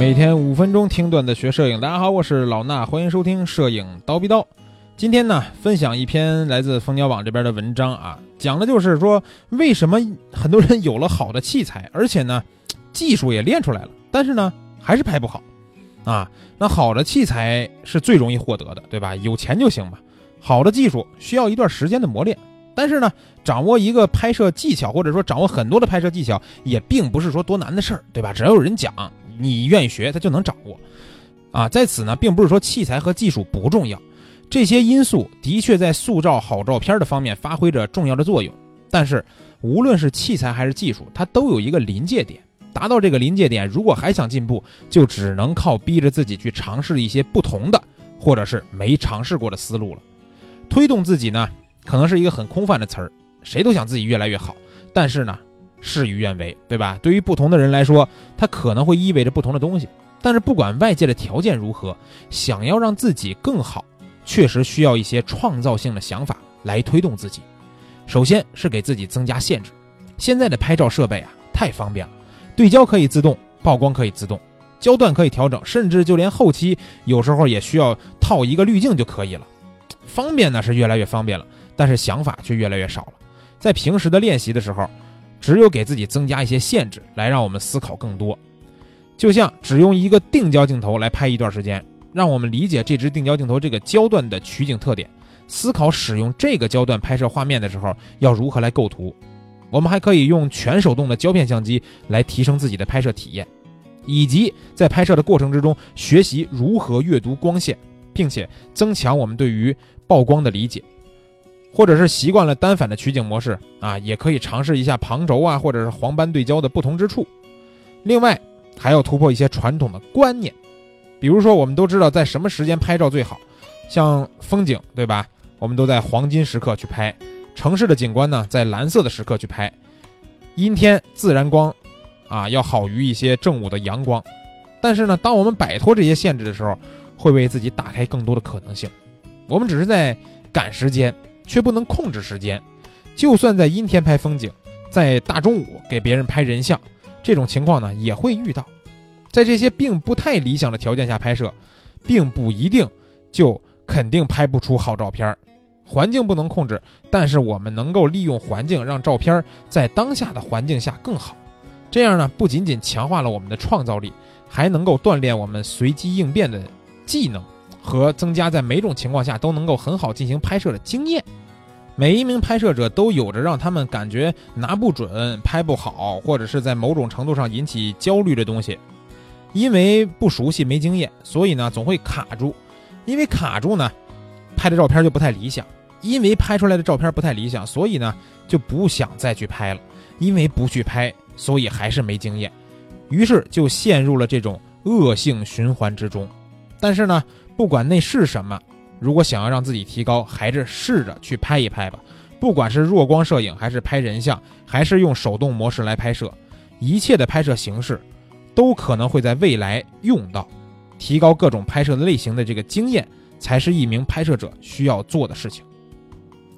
每天五分钟听段子学摄影，大家好，我是老衲，欢迎收听摄影刀逼刀。今天呢，分享一篇来自蜂鸟网这边的文章啊，讲的就是说为什么很多人有了好的器材，而且呢，技术也练出来了，但是呢，还是拍不好啊。那好的器材是最容易获得的，对吧？有钱就行嘛。好的技术需要一段时间的磨练，但是呢，掌握一个拍摄技巧，或者说掌握很多的拍摄技巧，也并不是说多难的事儿，对吧？只要有人讲。你愿意学，他就能掌握，啊，在此呢，并不是说器材和技术不重要，这些因素的确在塑造好照片的方面发挥着重要的作用。但是，无论是器材还是技术，它都有一个临界点。达到这个临界点，如果还想进步，就只能靠逼着自己去尝试一些不同的，或者是没尝试过的思路了。推动自己呢，可能是一个很空泛的词儿，谁都想自己越来越好，但是呢。事与愿违，对吧？对于不同的人来说，它可能会意味着不同的东西。但是不管外界的条件如何，想要让自己更好，确实需要一些创造性的想法来推动自己。首先是给自己增加限制。现在的拍照设备啊，太方便了，对焦可以自动，曝光可以自动，焦段可以调整，甚至就连后期有时候也需要套一个滤镜就可以了。方便呢是越来越方便了，但是想法却越来越少了。在平时的练习的时候。只有给自己增加一些限制，来让我们思考更多。就像只用一个定焦镜头来拍一段时间，让我们理解这支定焦镜头这个焦段的取景特点，思考使用这个焦段拍摄画面的时候要如何来构图。我们还可以用全手动的胶片相机来提升自己的拍摄体验，以及在拍摄的过程之中学习如何阅读光线，并且增强我们对于曝光的理解。或者是习惯了单反的取景模式啊，也可以尝试一下旁轴啊，或者是黄斑对焦的不同之处。另外，还要突破一些传统的观念，比如说我们都知道在什么时间拍照最好，像风景对吧？我们都在黄金时刻去拍，城市的景观呢，在蓝色的时刻去拍，阴天自然光啊要好于一些正午的阳光。但是呢，当我们摆脱这些限制的时候，会为自己打开更多的可能性。我们只是在赶时间。却不能控制时间，就算在阴天拍风景，在大中午给别人拍人像，这种情况呢也会遇到。在这些并不太理想的条件下拍摄，并不一定就肯定拍不出好照片。环境不能控制，但是我们能够利用环境让照片在当下的环境下更好。这样呢，不仅仅强化了我们的创造力，还能够锻炼我们随机应变的技能和增加在每种情况下都能够很好进行拍摄的经验。每一名拍摄者都有着让他们感觉拿不准、拍不好，或者是在某种程度上引起焦虑的东西。因为不熟悉、没经验，所以呢总会卡住。因为卡住呢，拍的照片就不太理想。因为拍出来的照片不太理想，所以呢就不想再去拍了。因为不去拍，所以还是没经验，于是就陷入了这种恶性循环之中。但是呢，不管那是什么。如果想要让自己提高，还是试着去拍一拍吧。不管是弱光摄影，还是拍人像，还是用手动模式来拍摄，一切的拍摄形式都可能会在未来用到。提高各种拍摄类型的这个经验，才是一名拍摄者需要做的事情。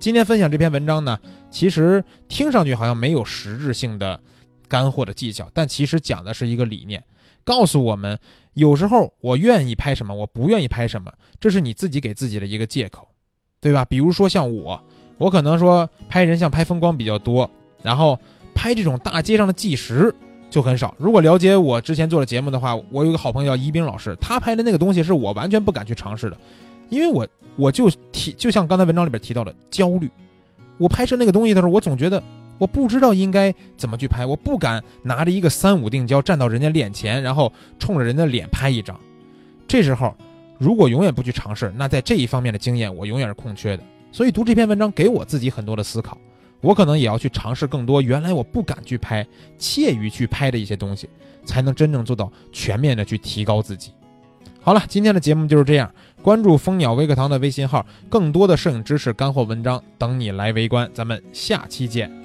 今天分享这篇文章呢，其实听上去好像没有实质性的干货的技巧，但其实讲的是一个理念。告诉我们，有时候我愿意拍什么，我不愿意拍什么，这是你自己给自己的一个借口，对吧？比如说像我，我可能说拍人像、拍风光比较多，然后拍这种大街上的纪实就很少。如果了解我之前做的节目的话，我有个好朋友叫一冰老师，他拍的那个东西是我完全不敢去尝试的，因为我我就提，就像刚才文章里边提到的焦虑，我拍摄那个东西的时候，我总觉得。我不知道应该怎么去拍，我不敢拿着一个三五定焦站到人家脸前，然后冲着人家脸拍一张。这时候，如果永远不去尝试，那在这一方面的经验我永远是空缺的。所以读这篇文章给我自己很多的思考，我可能也要去尝试更多原来我不敢去拍、怯于去拍的一些东西，才能真正做到全面的去提高自己。好了，今天的节目就是这样。关注蜂鸟微课堂的微信号，更多的摄影知识干货文章等你来围观。咱们下期见。